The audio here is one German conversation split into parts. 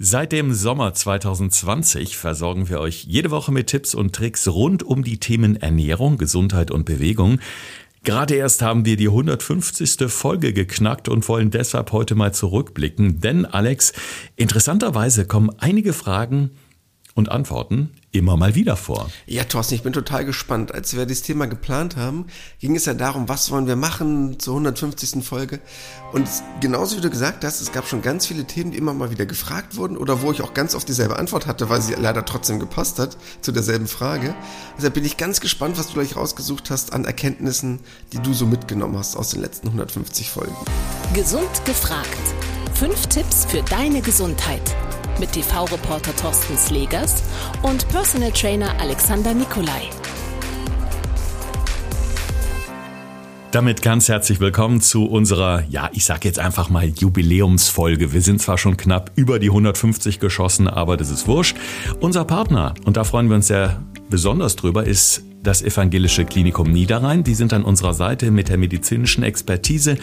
Seit dem Sommer 2020 versorgen wir euch jede Woche mit Tipps und Tricks rund um die Themen Ernährung, Gesundheit und Bewegung. Gerade erst haben wir die 150. Folge geknackt und wollen deshalb heute mal zurückblicken. Denn Alex, interessanterweise kommen einige Fragen und Antworten immer mal wieder vor. Ja, Thorsten, ich bin total gespannt. Als wir das Thema geplant haben, ging es ja darum, was wollen wir machen zur 150. Folge. Und genauso wie du gesagt hast, es gab schon ganz viele Themen, die immer mal wieder gefragt wurden oder wo ich auch ganz oft dieselbe Antwort hatte, weil sie leider trotzdem gepasst hat zu derselben Frage. Deshalb bin ich ganz gespannt, was du gleich rausgesucht hast an Erkenntnissen, die du so mitgenommen hast aus den letzten 150 Folgen. Gesund gefragt. Fünf Tipps für deine Gesundheit mit TV-Reporter Thorsten Slegers und Personal Trainer Alexander Nikolai. Damit ganz herzlich willkommen zu unserer, ja, ich sag jetzt einfach mal Jubiläumsfolge. Wir sind zwar schon knapp über die 150 geschossen, aber das ist wurscht. Unser Partner, und da freuen wir uns sehr besonders drüber, ist das Evangelische Klinikum Niederrhein. Die sind an unserer Seite mit der medizinischen Expertise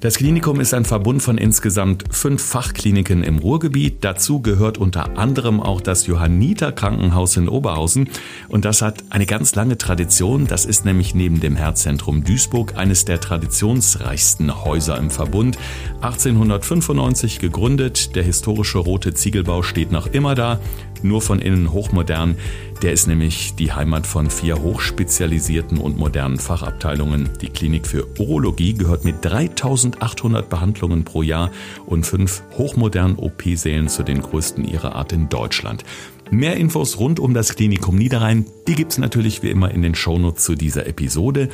das Klinikum ist ein Verbund von insgesamt fünf Fachkliniken im Ruhrgebiet. Dazu gehört unter anderem auch das Johanniter Krankenhaus in Oberhausen. Und das hat eine ganz lange Tradition. Das ist nämlich neben dem Herzzentrum Duisburg eines der traditionsreichsten Häuser im Verbund. 1895 gegründet. Der historische rote Ziegelbau steht noch immer da nur von innen hochmodern. Der ist nämlich die Heimat von vier hochspezialisierten und modernen Fachabteilungen. Die Klinik für Urologie gehört mit 3800 Behandlungen pro Jahr und fünf hochmodernen OP-Sälen zu den größten ihrer Art in Deutschland. Mehr Infos rund um das Klinikum Niederrhein, die gibt's natürlich wie immer in den Shownotes zu dieser Episode.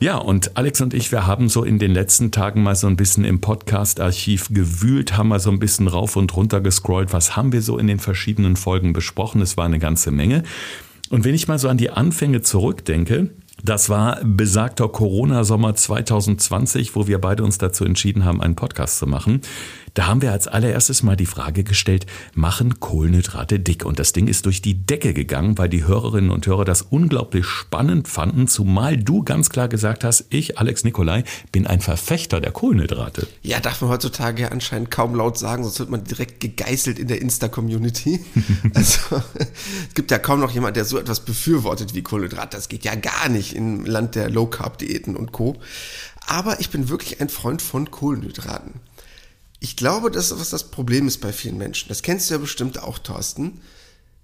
Ja, und Alex und ich, wir haben so in den letzten Tagen mal so ein bisschen im Podcast-Archiv gewühlt, haben mal so ein bisschen rauf und runter gescrollt. Was haben wir so in den verschiedenen Folgen besprochen? Es war eine ganze Menge. Und wenn ich mal so an die Anfänge zurückdenke, das war besagter Corona-Sommer 2020, wo wir beide uns dazu entschieden haben, einen Podcast zu machen. Da haben wir als allererstes mal die Frage gestellt, machen Kohlenhydrate dick? Und das Ding ist durch die Decke gegangen, weil die Hörerinnen und Hörer das unglaublich spannend fanden, zumal du ganz klar gesagt hast, ich, Alex Nikolai, bin ein Verfechter der Kohlenhydrate. Ja, darf man heutzutage ja anscheinend kaum laut sagen, sonst wird man direkt gegeißelt in der Insta-Community. also es gibt ja kaum noch jemand, der so etwas befürwortet wie Kohlenhydrate. Das geht ja gar nicht im Land der Low-Carb-Diäten und Co. Aber ich bin wirklich ein Freund von Kohlenhydraten. Ich glaube, das ist, was das Problem ist bei vielen Menschen. Das kennst du ja bestimmt auch, Thorsten.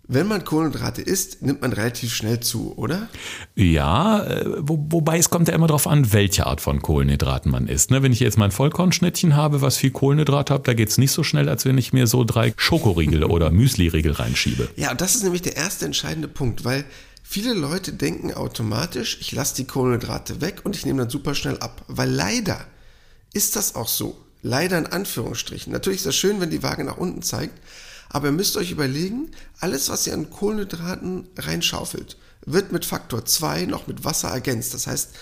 Wenn man Kohlenhydrate isst, nimmt man relativ schnell zu, oder? Ja, äh, wo, wobei es kommt ja immer darauf an, welche Art von Kohlenhydraten man isst. Ne? Wenn ich jetzt mein Vollkornschnittchen habe, was viel Kohlenhydrat hat, da geht es nicht so schnell, als wenn ich mir so drei Schokoriegel oder Müsliriegel reinschiebe. Ja, und das ist nämlich der erste entscheidende Punkt, weil viele Leute denken automatisch, ich lasse die Kohlenhydrate weg und ich nehme dann super schnell ab. Weil leider ist das auch so. Leider in Anführungsstrichen. Natürlich ist das schön, wenn die Waage nach unten zeigt, aber ihr müsst euch überlegen, alles, was ihr an Kohlenhydraten reinschaufelt, wird mit Faktor 2 noch mit Wasser ergänzt. Das heißt,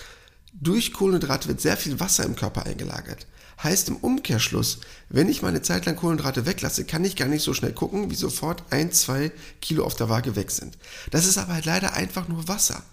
durch Kohlenhydrate wird sehr viel Wasser im Körper eingelagert. Heißt im Umkehrschluss, wenn ich meine Zeit lang Kohlenhydrate weglasse, kann ich gar nicht so schnell gucken, wie sofort ein, zwei Kilo auf der Waage weg sind. Das ist aber halt leider einfach nur Wasser.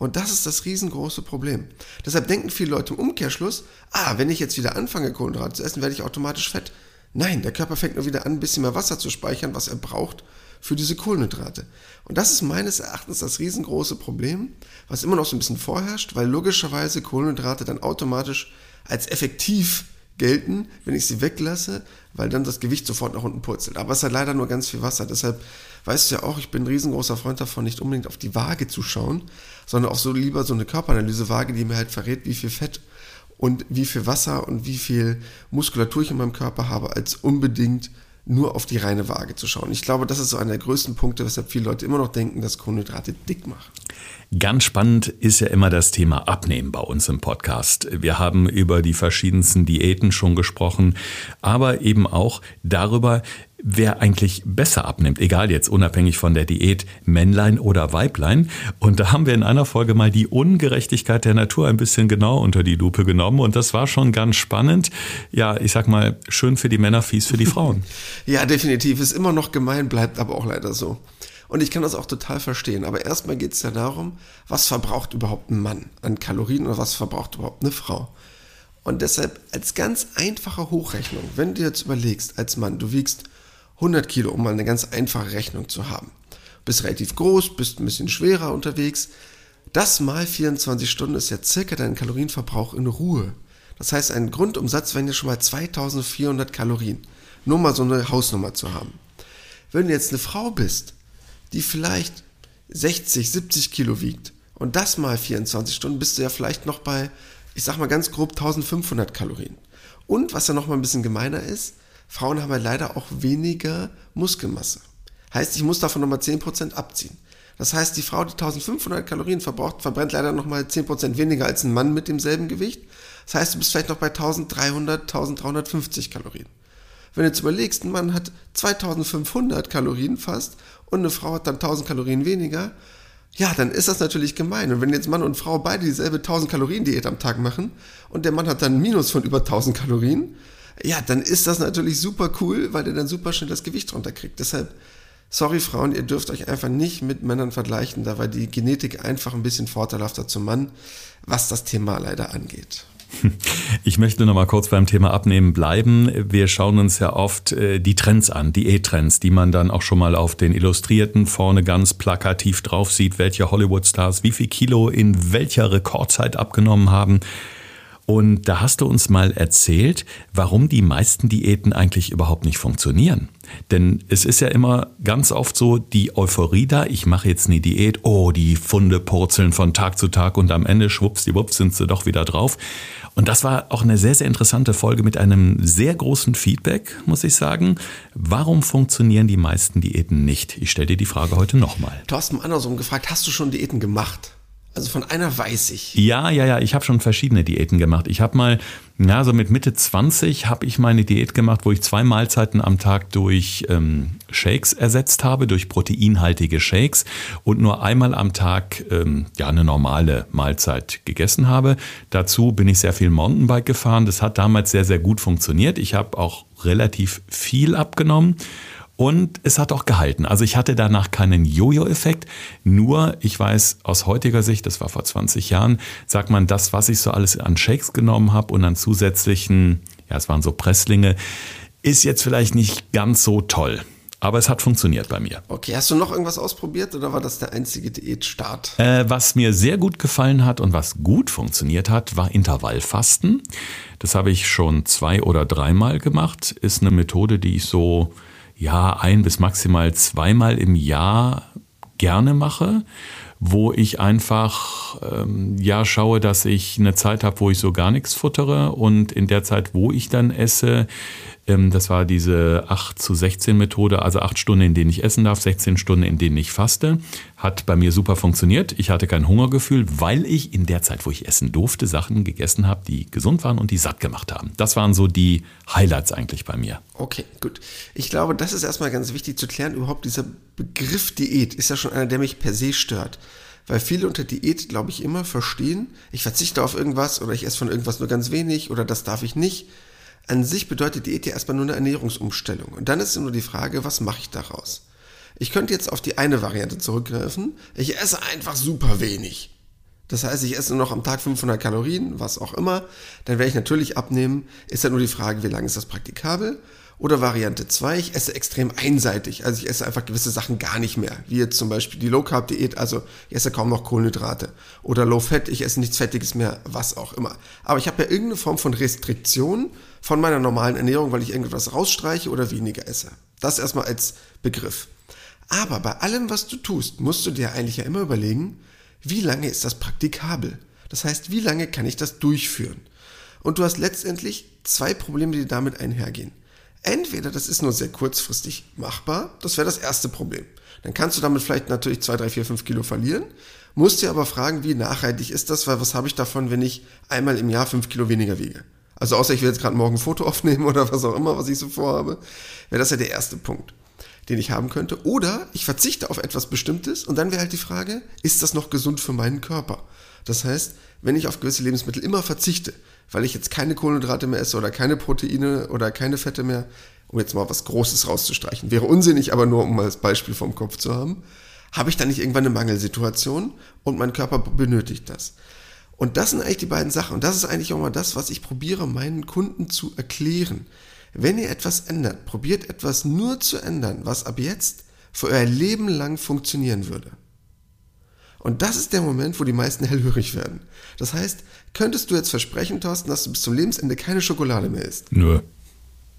Und das ist das riesengroße Problem. Deshalb denken viele Leute im Umkehrschluss, ah, wenn ich jetzt wieder anfange, Kohlenhydrate zu essen, werde ich automatisch fett. Nein, der Körper fängt nur wieder an, ein bisschen mehr Wasser zu speichern, was er braucht für diese Kohlenhydrate. Und das ist meines Erachtens das riesengroße Problem, was immer noch so ein bisschen vorherrscht, weil logischerweise Kohlenhydrate dann automatisch als effektiv gelten, wenn ich sie weglasse, weil dann das Gewicht sofort nach unten purzelt. Aber es hat leider nur ganz viel Wasser. Deshalb weißt du ja auch, ich bin ein riesengroßer Freund davon, nicht unbedingt auf die Waage zu schauen, sondern auch so lieber so eine Körperanalyse-Waage, die mir halt verrät, wie viel Fett und wie viel Wasser und wie viel Muskulatur ich in meinem Körper habe, als unbedingt nur auf die reine Waage zu schauen. Ich glaube, das ist so einer der größten Punkte, weshalb viele Leute immer noch denken, dass Kohlenhydrate dick machen. Ganz spannend ist ja immer das Thema Abnehmen bei uns im Podcast. Wir haben über die verschiedensten Diäten schon gesprochen, aber eben auch darüber, wer eigentlich besser abnimmt, egal jetzt unabhängig von der Diät, Männlein oder Weiblein. Und da haben wir in einer Folge mal die Ungerechtigkeit der Natur ein bisschen genau unter die Lupe genommen und das war schon ganz spannend. Ja, ich sag mal, schön für die Männer, fies für die Frauen. ja, definitiv. Ist immer noch gemein, bleibt aber auch leider so. Und ich kann das auch total verstehen. Aber erstmal geht es ja darum, was verbraucht überhaupt ein Mann an Kalorien oder was verbraucht überhaupt eine Frau. Und deshalb als ganz einfache Hochrechnung, wenn du jetzt überlegst, als Mann, du wiegst 100 Kilo, um mal eine ganz einfache Rechnung zu haben. Bist relativ groß, bist ein bisschen schwerer unterwegs. Das mal 24 Stunden ist ja circa dein Kalorienverbrauch in Ruhe. Das heißt, ein Grundumsatz wären ja schon mal 2400 Kalorien. Nur mal so eine Hausnummer zu haben. Wenn du jetzt eine Frau bist, die vielleicht 60, 70 Kilo wiegt und das mal 24 Stunden, bist du ja vielleicht noch bei, ich sag mal ganz grob 1500 Kalorien. Und was ja noch mal ein bisschen gemeiner ist, Frauen haben ja leider auch weniger Muskelmasse. Heißt, ich muss davon nochmal 10% abziehen. Das heißt, die Frau, die 1500 Kalorien verbraucht, verbrennt leider nochmal 10% weniger als ein Mann mit demselben Gewicht. Das heißt, du bist vielleicht noch bei 1300, 1350 Kalorien. Wenn du jetzt überlegst, ein Mann hat 2500 Kalorien fast und eine Frau hat dann 1000 Kalorien weniger, ja, dann ist das natürlich gemein. Und wenn jetzt Mann und Frau beide dieselbe 1000 Kalorien Diät am Tag machen und der Mann hat dann ein Minus von über 1000 Kalorien, ja, dann ist das natürlich super cool, weil der dann super schnell das Gewicht runterkriegt. Deshalb, sorry Frauen, ihr dürft euch einfach nicht mit Männern vergleichen, da war die Genetik einfach ein bisschen vorteilhafter zum Mann, was das Thema leider angeht. Ich möchte noch mal kurz beim Thema Abnehmen bleiben. Wir schauen uns ja oft äh, die Trends an, die E-Trends, die man dann auch schon mal auf den Illustrierten vorne ganz plakativ drauf sieht, welche Hollywood-Stars wie viel Kilo in welcher Rekordzeit abgenommen haben. Und da hast du uns mal erzählt, warum die meisten Diäten eigentlich überhaupt nicht funktionieren. Denn es ist ja immer ganz oft so, die Euphorie da, ich mache jetzt eine Diät, oh, die Funde purzeln von Tag zu Tag und am Ende schwuppsdiwupps sind sie doch wieder drauf. Und das war auch eine sehr, sehr interessante Folge mit einem sehr großen Feedback, muss ich sagen. Warum funktionieren die meisten Diäten nicht? Ich stelle dir die Frage heute nochmal. Thorsten andersrum gefragt, hast du schon Diäten gemacht? Also von einer weiß ich. Ja, ja, ja, ich habe schon verschiedene Diäten gemacht. Ich habe mal, ja, so mit Mitte 20 habe ich meine Diät gemacht, wo ich zwei Mahlzeiten am Tag durch ähm, Shakes ersetzt habe, durch proteinhaltige Shakes und nur einmal am Tag ähm, ja eine normale Mahlzeit gegessen habe. Dazu bin ich sehr viel Mountainbike gefahren. Das hat damals sehr, sehr gut funktioniert. Ich habe auch relativ viel abgenommen. Und es hat auch gehalten. Also ich hatte danach keinen Jojo-Effekt. Nur, ich weiß aus heutiger Sicht, das war vor 20 Jahren, sagt man, das, was ich so alles an Shakes genommen habe und an zusätzlichen, ja, es waren so Presslinge, ist jetzt vielleicht nicht ganz so toll. Aber es hat funktioniert bei mir. Okay, hast du noch irgendwas ausprobiert oder war das der einzige Diätstart? Äh, was mir sehr gut gefallen hat und was gut funktioniert hat, war Intervallfasten. Das habe ich schon zwei oder dreimal gemacht. Ist eine Methode, die ich so ja, ein bis maximal zweimal im Jahr gerne mache, wo ich einfach ähm, ja schaue, dass ich eine Zeit habe, wo ich so gar nichts futtere und in der Zeit, wo ich dann esse, das war diese 8 zu 16 Methode, also 8 Stunden, in denen ich essen darf, 16 Stunden, in denen ich faste. Hat bei mir super funktioniert. Ich hatte kein Hungergefühl, weil ich in der Zeit, wo ich essen durfte, Sachen gegessen habe, die gesund waren und die satt gemacht haben. Das waren so die Highlights eigentlich bei mir. Okay, gut. Ich glaube, das ist erstmal ganz wichtig zu klären. Überhaupt dieser Begriff Diät ist ja schon einer, der mich per se stört weil viele unter Diät, glaube ich, immer verstehen, ich verzichte auf irgendwas oder ich esse von irgendwas nur ganz wenig oder das darf ich nicht an sich bedeutet Diät ja erstmal nur eine Ernährungsumstellung. Und dann ist nur die Frage, was mache ich daraus? Ich könnte jetzt auf die eine Variante zurückgreifen. Ich esse einfach super wenig. Das heißt, ich esse nur noch am Tag 500 Kalorien, was auch immer. Dann werde ich natürlich abnehmen. Ist ja nur die Frage, wie lange ist das praktikabel? Oder Variante 2, ich esse extrem einseitig. Also ich esse einfach gewisse Sachen gar nicht mehr. Wie jetzt zum Beispiel die Low Carb Diät, also ich esse kaum noch Kohlenhydrate. Oder Low Fat, ich esse nichts Fettiges mehr, was auch immer. Aber ich habe ja irgendeine Form von Restriktion von meiner normalen Ernährung, weil ich irgendwas rausstreiche oder weniger esse. Das erstmal als Begriff. Aber bei allem, was du tust, musst du dir eigentlich ja immer überlegen, wie lange ist das praktikabel? Das heißt, wie lange kann ich das durchführen? Und du hast letztendlich zwei Probleme, die damit einhergehen. Entweder das ist nur sehr kurzfristig machbar, das wäre das erste Problem. Dann kannst du damit vielleicht natürlich 2, 3, 4, 5 Kilo verlieren, musst dir aber fragen, wie nachhaltig ist das, weil was habe ich davon, wenn ich einmal im Jahr 5 Kilo weniger wiege? Also außer ich will jetzt gerade morgen ein Foto aufnehmen oder was auch immer, was ich so vorhabe, wäre das ja der erste Punkt, den ich haben könnte. Oder ich verzichte auf etwas Bestimmtes und dann wäre halt die Frage, ist das noch gesund für meinen Körper? Das heißt, wenn ich auf gewisse Lebensmittel immer verzichte, weil ich jetzt keine Kohlenhydrate mehr esse oder keine Proteine oder keine Fette mehr, um jetzt mal was Großes rauszustreichen, wäre unsinnig, aber nur um mal das Beispiel vom Kopf zu haben, habe ich dann nicht irgendwann eine Mangelsituation und mein Körper benötigt das. Und das sind eigentlich die beiden Sachen. Und das ist eigentlich auch mal das, was ich probiere, meinen Kunden zu erklären. Wenn ihr etwas ändert, probiert etwas nur zu ändern, was ab jetzt für euer Leben lang funktionieren würde. Und das ist der Moment, wo die meisten hellhörig werden. Das heißt, könntest du jetzt versprechen, Thorsten, dass du bis zum Lebensende keine Schokolade mehr isst? Nö.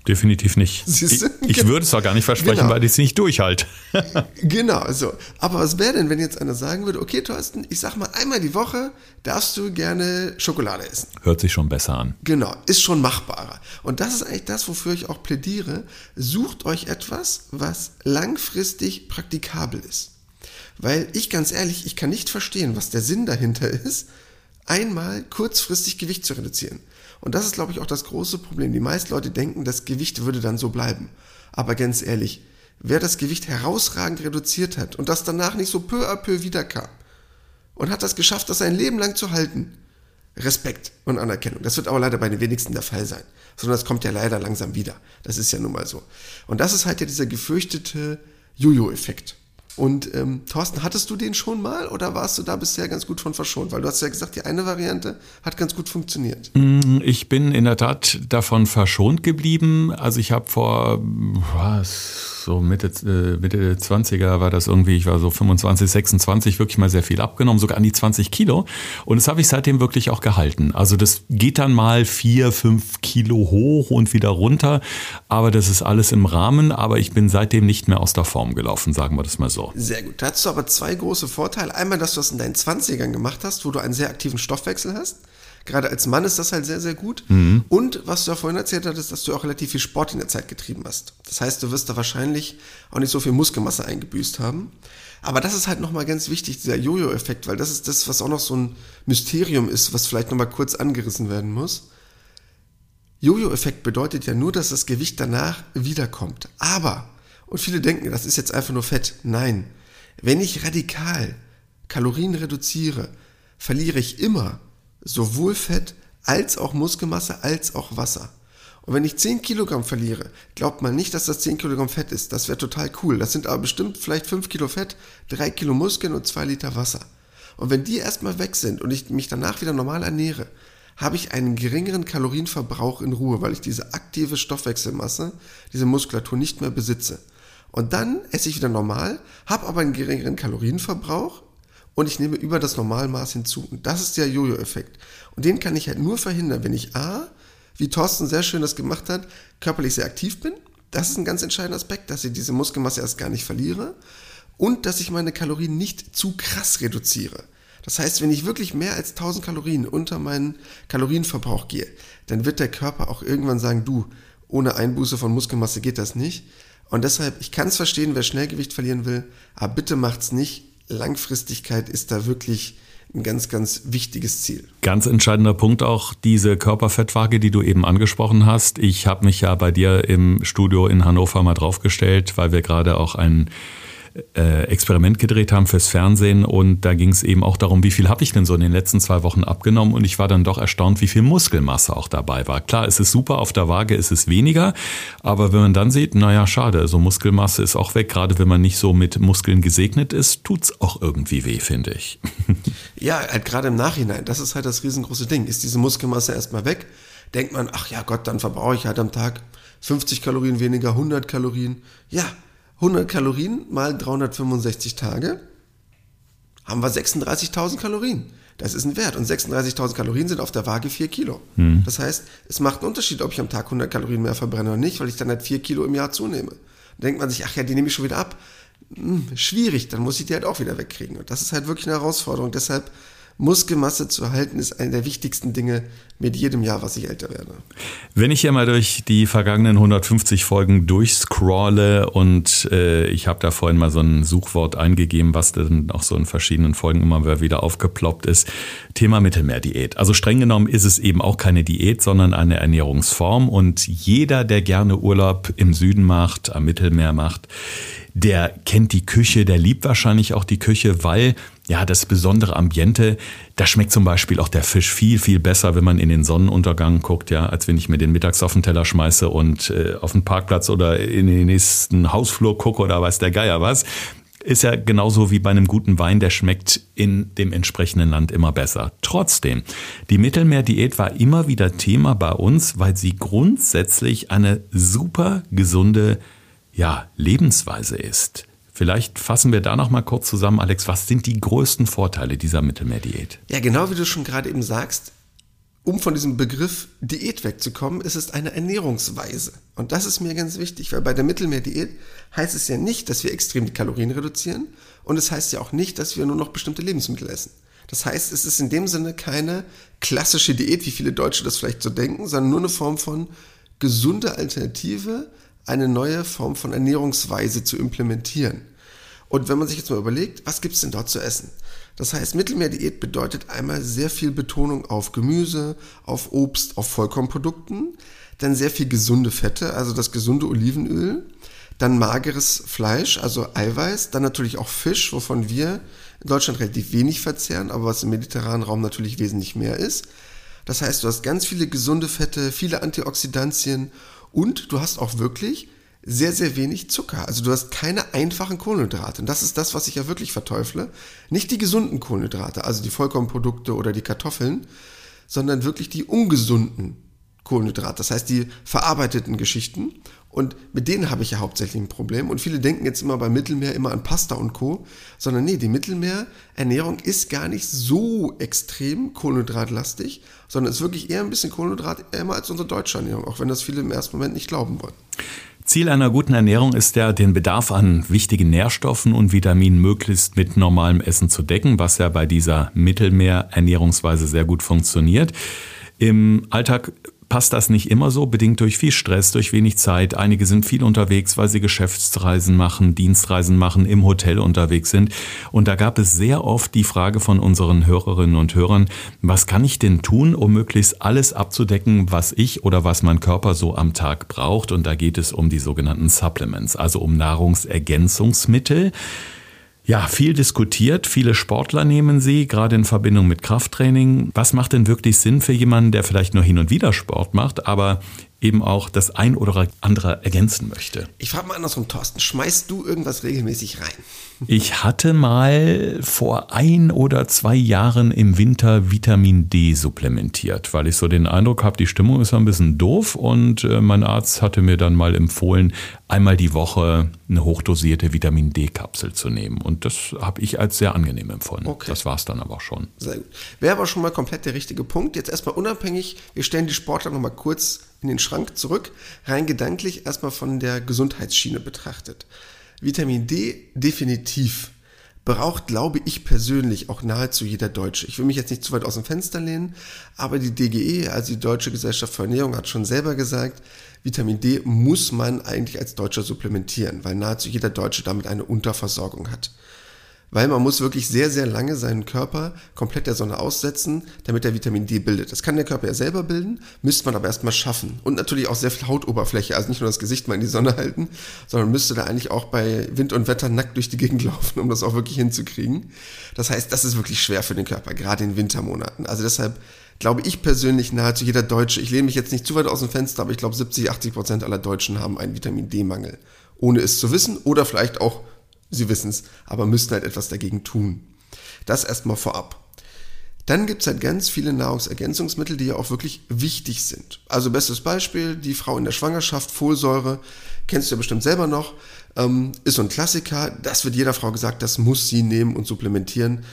Definitiv nicht. Siehst du? Ich, ich würde es auch gar nicht versprechen, genau. weil ich es nicht durchhalte. genau, so. Aber was wäre denn, wenn jetzt einer sagen würde, okay, Thorsten, ich sag mal, einmal die Woche darfst du gerne Schokolade essen. Hört sich schon besser an. Genau, ist schon machbarer. Und das ist eigentlich das, wofür ich auch plädiere. Sucht euch etwas, was langfristig praktikabel ist. Weil ich ganz ehrlich, ich kann nicht verstehen, was der Sinn dahinter ist, einmal kurzfristig Gewicht zu reduzieren. Und das ist, glaube ich, auch das große Problem. Die meisten Leute denken, das Gewicht würde dann so bleiben. Aber ganz ehrlich, wer das Gewicht herausragend reduziert hat und das danach nicht so peu à peu wiederkam und hat das geschafft, das sein Leben lang zu halten, Respekt und Anerkennung. Das wird aber leider bei den wenigsten der Fall sein. Sondern das kommt ja leider langsam wieder. Das ist ja nun mal so. Und das ist halt ja dieser gefürchtete Jojo-Effekt. Und ähm, Thorsten, hattest du den schon mal oder warst du da bisher ganz gut von verschont? Weil du hast ja gesagt, die eine Variante hat ganz gut funktioniert. Mm, ich bin in der Tat davon verschont geblieben. Also ich habe vor was, so Mitte, äh, Mitte 20er war das irgendwie, ich war so 25, 26, wirklich mal sehr viel abgenommen, sogar an die 20 Kilo. Und das habe ich seitdem wirklich auch gehalten. Also das geht dann mal vier, fünf Kilo hoch und wieder runter. Aber das ist alles im Rahmen. Aber ich bin seitdem nicht mehr aus der Form gelaufen, sagen wir das mal so. Sehr gut. Da hast du aber zwei große Vorteile. Einmal, dass du das in deinen 20ern gemacht hast, wo du einen sehr aktiven Stoffwechsel hast. Gerade als Mann ist das halt sehr, sehr gut. Mhm. Und was du ja vorhin erzählt hattest, dass du auch relativ viel Sport in der Zeit getrieben hast. Das heißt, du wirst da wahrscheinlich auch nicht so viel Muskelmasse eingebüßt haben. Aber das ist halt nochmal ganz wichtig, dieser Jojo-Effekt, weil das ist das, was auch noch so ein Mysterium ist, was vielleicht nochmal kurz angerissen werden muss. Jojo-Effekt bedeutet ja nur, dass das Gewicht danach wiederkommt. Aber, und viele denken, das ist jetzt einfach nur Fett. Nein. Wenn ich radikal Kalorien reduziere, verliere ich immer sowohl Fett als auch Muskelmasse als auch Wasser. Und wenn ich 10 Kilogramm verliere, glaubt man nicht, dass das 10 Kilogramm Fett ist. Das wäre total cool. Das sind aber bestimmt vielleicht 5 Kilo Fett, 3 Kilo Muskeln und 2 Liter Wasser. Und wenn die erstmal weg sind und ich mich danach wieder normal ernähre, habe ich einen geringeren Kalorienverbrauch in Ruhe, weil ich diese aktive Stoffwechselmasse, diese Muskulatur nicht mehr besitze. Und dann esse ich wieder normal, habe aber einen geringeren Kalorienverbrauch und ich nehme über das Normalmaß hinzu. Und das ist der Jojo-Effekt. Und den kann ich halt nur verhindern, wenn ich A, wie Thorsten sehr schön das gemacht hat, körperlich sehr aktiv bin. Das ist ein ganz entscheidender Aspekt, dass ich diese Muskelmasse erst gar nicht verliere und dass ich meine Kalorien nicht zu krass reduziere. Das heißt, wenn ich wirklich mehr als 1000 Kalorien unter meinen Kalorienverbrauch gehe, dann wird der Körper auch irgendwann sagen, du, ohne Einbuße von Muskelmasse geht das nicht. Und deshalb, ich kann es verstehen, wer Schnellgewicht verlieren will, aber bitte macht's nicht Langfristigkeit ist da wirklich ein ganz, ganz wichtiges Ziel. Ganz entscheidender Punkt auch diese Körperfettwaage, die du eben angesprochen hast. Ich habe mich ja bei dir im Studio in Hannover mal draufgestellt, weil wir gerade auch einen äh, Experiment gedreht haben fürs Fernsehen und da ging es eben auch darum, wie viel habe ich denn so in den letzten zwei Wochen abgenommen und ich war dann doch erstaunt, wie viel Muskelmasse auch dabei war. Klar, es ist super, auf der Waage ist es weniger, aber wenn man dann sieht, naja, schade, also Muskelmasse ist auch weg, gerade wenn man nicht so mit Muskeln gesegnet ist, tut es auch irgendwie weh, finde ich. ja, halt gerade im Nachhinein, das ist halt das riesengroße Ding. Ist diese Muskelmasse erstmal weg, denkt man, ach ja Gott, dann verbrauche ich halt am Tag 50 Kalorien weniger, 100 Kalorien. Ja, 100 Kalorien mal 365 Tage, haben wir 36.000 Kalorien. Das ist ein Wert. Und 36.000 Kalorien sind auf der Waage 4 Kilo. Hm. Das heißt, es macht einen Unterschied, ob ich am Tag 100 Kalorien mehr verbrenne oder nicht, weil ich dann halt 4 Kilo im Jahr zunehme. Dann denkt man sich, ach ja, die nehme ich schon wieder ab. Hm, schwierig, dann muss ich die halt auch wieder wegkriegen. Und das ist halt wirklich eine Herausforderung. Deshalb Muskelmasse zu erhalten, ist eine der wichtigsten Dinge mit jedem Jahr, was ich älter werde. Wenn ich hier mal durch die vergangenen 150 Folgen durchscrolle und äh, ich habe da vorhin mal so ein Suchwort eingegeben, was dann auch so in verschiedenen Folgen immer wieder aufgeploppt ist, Thema Mittelmeerdiät. Also streng genommen ist es eben auch keine Diät, sondern eine Ernährungsform und jeder, der gerne Urlaub im Süden macht, am Mittelmeer macht, der kennt die Küche, der liebt wahrscheinlich auch die Küche, weil ja, das besondere Ambiente, da schmeckt zum Beispiel auch der Fisch viel, viel besser, wenn man in den Sonnenuntergang guckt, ja, als wenn ich mir den mittags auf den Teller schmeiße und äh, auf den Parkplatz oder in den nächsten Hausflur gucke oder weiß der Geier was. Ist ja genauso wie bei einem guten Wein, der schmeckt in dem entsprechenden Land immer besser. Trotzdem, die Mittelmeerdiät war immer wieder Thema bei uns, weil sie grundsätzlich eine super gesunde ja, Lebensweise ist. Vielleicht fassen wir da noch mal kurz zusammen, Alex, was sind die größten Vorteile dieser Mittelmeerdiät? Ja, genau wie du schon gerade eben sagst, um von diesem Begriff Diät wegzukommen, ist es eine Ernährungsweise. Und das ist mir ganz wichtig, weil bei der Mittelmeerdiät heißt es ja nicht, dass wir extrem die Kalorien reduzieren und es heißt ja auch nicht, dass wir nur noch bestimmte Lebensmittel essen. Das heißt, es ist in dem Sinne keine klassische Diät, wie viele Deutsche das vielleicht so denken, sondern nur eine Form von gesunde Alternative, eine neue Form von Ernährungsweise zu implementieren. Und wenn man sich jetzt mal überlegt, was gibt es denn dort zu essen? Das heißt, Mittelmeerdiät bedeutet einmal sehr viel Betonung auf Gemüse, auf Obst, auf Vollkornprodukten, dann sehr viel gesunde Fette, also das gesunde Olivenöl, dann mageres Fleisch, also Eiweiß, dann natürlich auch Fisch, wovon wir in Deutschland relativ wenig verzehren, aber was im mediterranen Raum natürlich wesentlich mehr ist. Das heißt, du hast ganz viele gesunde Fette, viele Antioxidantien und du hast auch wirklich sehr, sehr wenig Zucker. Also du hast keine einfachen Kohlenhydrate. Und das ist das, was ich ja wirklich verteufle. Nicht die gesunden Kohlenhydrate, also die Vollkornprodukte oder die Kartoffeln, sondern wirklich die ungesunden Kohlenhydrate. Das heißt, die verarbeiteten Geschichten. Und mit denen habe ich ja hauptsächlich ein Problem. Und viele denken jetzt immer beim Mittelmeer immer an Pasta und Co. Sondern nee, die Mittelmeerernährung ist gar nicht so extrem kohlenhydratlastig, sondern ist wirklich eher ein bisschen kohlenhydratärmer als unsere deutsche Ernährung, auch wenn das viele im ersten Moment nicht glauben wollen. Ziel einer guten Ernährung ist ja, den Bedarf an wichtigen Nährstoffen und Vitaminen möglichst mit normalem Essen zu decken, was ja bei dieser Mittelmeerernährungsweise sehr gut funktioniert. Im Alltag passt das nicht immer so, bedingt durch viel Stress, durch wenig Zeit. Einige sind viel unterwegs, weil sie Geschäftsreisen machen, Dienstreisen machen, im Hotel unterwegs sind. Und da gab es sehr oft die Frage von unseren Hörerinnen und Hörern, was kann ich denn tun, um möglichst alles abzudecken, was ich oder was mein Körper so am Tag braucht? Und da geht es um die sogenannten Supplements, also um Nahrungsergänzungsmittel. Ja, viel diskutiert. Viele Sportler nehmen sie, gerade in Verbindung mit Krafttraining. Was macht denn wirklich Sinn für jemanden, der vielleicht nur hin und wieder Sport macht, aber eben auch das ein oder andere ergänzen möchte? Ich frage mal andersrum, Thorsten. Schmeißt du irgendwas regelmäßig rein? Ich hatte mal vor ein oder zwei Jahren im Winter Vitamin D supplementiert, weil ich so den Eindruck habe, die Stimmung ist ein bisschen doof und äh, mein Arzt hatte mir dann mal empfohlen, einmal die Woche eine hochdosierte Vitamin D-Kapsel zu nehmen. Und das habe ich als sehr angenehm empfunden. Okay. Das war es dann aber schon. Sehr gut. Wäre aber schon mal komplett der richtige Punkt. Jetzt erstmal unabhängig, wir stellen die Sportler nochmal kurz in den Schrank zurück, rein gedanklich erstmal von der Gesundheitsschiene betrachtet. Vitamin D definitiv braucht, glaube ich persönlich, auch nahezu jeder Deutsche. Ich will mich jetzt nicht zu weit aus dem Fenster lehnen, aber die DGE, also die Deutsche Gesellschaft für Ernährung, hat schon selber gesagt, Vitamin D muss man eigentlich als Deutscher supplementieren, weil nahezu jeder Deutsche damit eine Unterversorgung hat weil man muss wirklich sehr, sehr lange seinen Körper komplett der Sonne aussetzen, damit er Vitamin D bildet. Das kann der Körper ja selber bilden, müsste man aber erstmal schaffen. Und natürlich auch sehr viel Hautoberfläche, also nicht nur das Gesicht mal in die Sonne halten, sondern müsste da eigentlich auch bei Wind und Wetter nackt durch die Gegend laufen, um das auch wirklich hinzukriegen. Das heißt, das ist wirklich schwer für den Körper, gerade in Wintermonaten. Also deshalb glaube ich persönlich nahezu jeder Deutsche, ich lehne mich jetzt nicht zu weit aus dem Fenster, aber ich glaube 70, 80 Prozent aller Deutschen haben einen Vitamin D-Mangel. Ohne es zu wissen oder vielleicht auch Sie wissen es, aber müssen halt etwas dagegen tun. Das erstmal vorab. Dann gibt es halt ganz viele Nahrungsergänzungsmittel, die ja auch wirklich wichtig sind. Also bestes Beispiel, die Frau in der Schwangerschaft, Folsäure, kennst du ja bestimmt selber noch, ähm, ist so ein Klassiker. Das wird jeder Frau gesagt, das muss sie nehmen und supplementieren.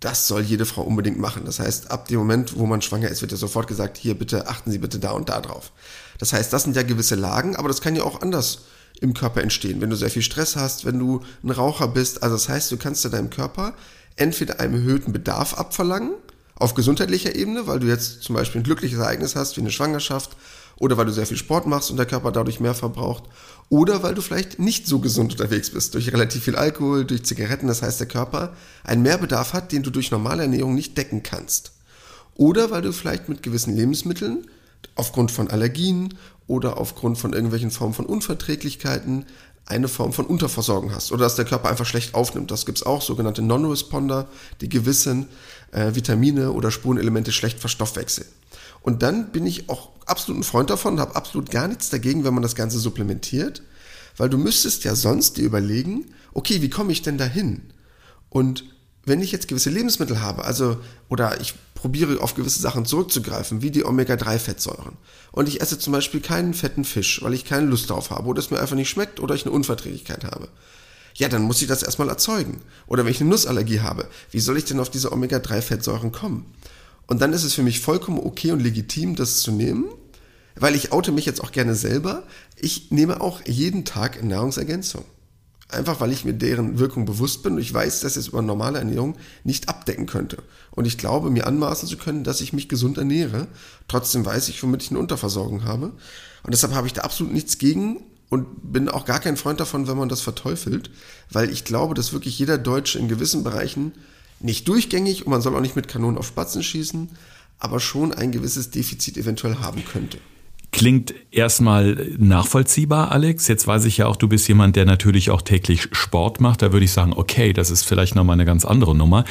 Das soll jede Frau unbedingt machen. Das heißt, ab dem Moment, wo man schwanger ist, wird ja sofort gesagt, hier bitte achten Sie bitte da und da drauf. Das heißt, das sind ja gewisse Lagen, aber das kann ja auch anders im Körper entstehen. Wenn du sehr viel Stress hast, wenn du ein Raucher bist. Also das heißt, du kannst in deinem Körper entweder einen erhöhten Bedarf abverlangen, auf gesundheitlicher Ebene, weil du jetzt zum Beispiel ein glückliches Ereignis hast, wie eine Schwangerschaft, oder weil du sehr viel Sport machst und der Körper dadurch mehr verbraucht, oder weil du vielleicht nicht so gesund unterwegs bist, durch relativ viel Alkohol, durch Zigaretten, das heißt der Körper einen Mehrbedarf hat, den du durch normale Ernährung nicht decken kannst. Oder weil du vielleicht mit gewissen Lebensmitteln aufgrund von Allergien oder aufgrund von irgendwelchen Formen von Unverträglichkeiten eine Form von Unterversorgung hast oder dass der Körper einfach schlecht aufnimmt. Das gibt es auch, sogenannte Non-Responder, die gewissen äh, Vitamine oder Spurenelemente schlecht verstoffwechseln. Und dann bin ich auch absolut ein Freund davon, habe absolut gar nichts dagegen, wenn man das Ganze supplementiert, Weil du müsstest ja sonst dir überlegen, okay, wie komme ich denn dahin? Und wenn ich jetzt gewisse Lebensmittel habe, also oder ich probiere auf gewisse Sachen zurückzugreifen, wie die Omega-3-Fettsäuren, und ich esse zum Beispiel keinen fetten Fisch, weil ich keine Lust darauf habe oder es mir einfach nicht schmeckt oder ich eine Unverträglichkeit habe, ja, dann muss ich das erstmal erzeugen. Oder wenn ich eine Nussallergie habe, wie soll ich denn auf diese Omega-3-Fettsäuren kommen? Und dann ist es für mich vollkommen okay und legitim, das zu nehmen, weil ich oute mich jetzt auch gerne selber. Ich nehme auch jeden Tag Nahrungsergänzung. Einfach weil ich mir deren Wirkung bewusst bin und ich weiß, dass es über normale Ernährung nicht abdecken könnte. Und ich glaube, mir anmaßen zu können, dass ich mich gesund ernähre. Trotzdem weiß ich, womit ich eine Unterversorgung habe. Und deshalb habe ich da absolut nichts gegen und bin auch gar kein Freund davon, wenn man das verteufelt, weil ich glaube, dass wirklich jeder Deutsche in gewissen Bereichen nicht durchgängig und man soll auch nicht mit Kanonen auf Spatzen schießen, aber schon ein gewisses Defizit eventuell haben könnte. Klingt erstmal nachvollziehbar, Alex. Jetzt weiß ich ja auch, du bist jemand, der natürlich auch täglich Sport macht. Da würde ich sagen, okay, das ist vielleicht nochmal eine ganz andere Nummer.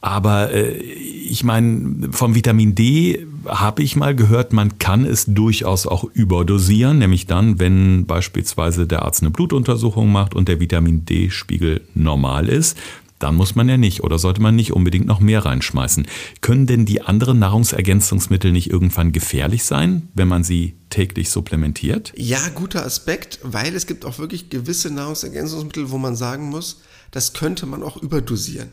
Aber äh, ich meine, vom Vitamin D habe ich mal gehört, man kann es durchaus auch überdosieren, nämlich dann, wenn beispielsweise der Arzt eine Blutuntersuchung macht und der Vitamin D-Spiegel normal ist dann muss man ja nicht oder sollte man nicht unbedingt noch mehr reinschmeißen. Können denn die anderen Nahrungsergänzungsmittel nicht irgendwann gefährlich sein, wenn man sie täglich supplementiert? Ja, guter Aspekt, weil es gibt auch wirklich gewisse Nahrungsergänzungsmittel, wo man sagen muss, das könnte man auch überdosieren.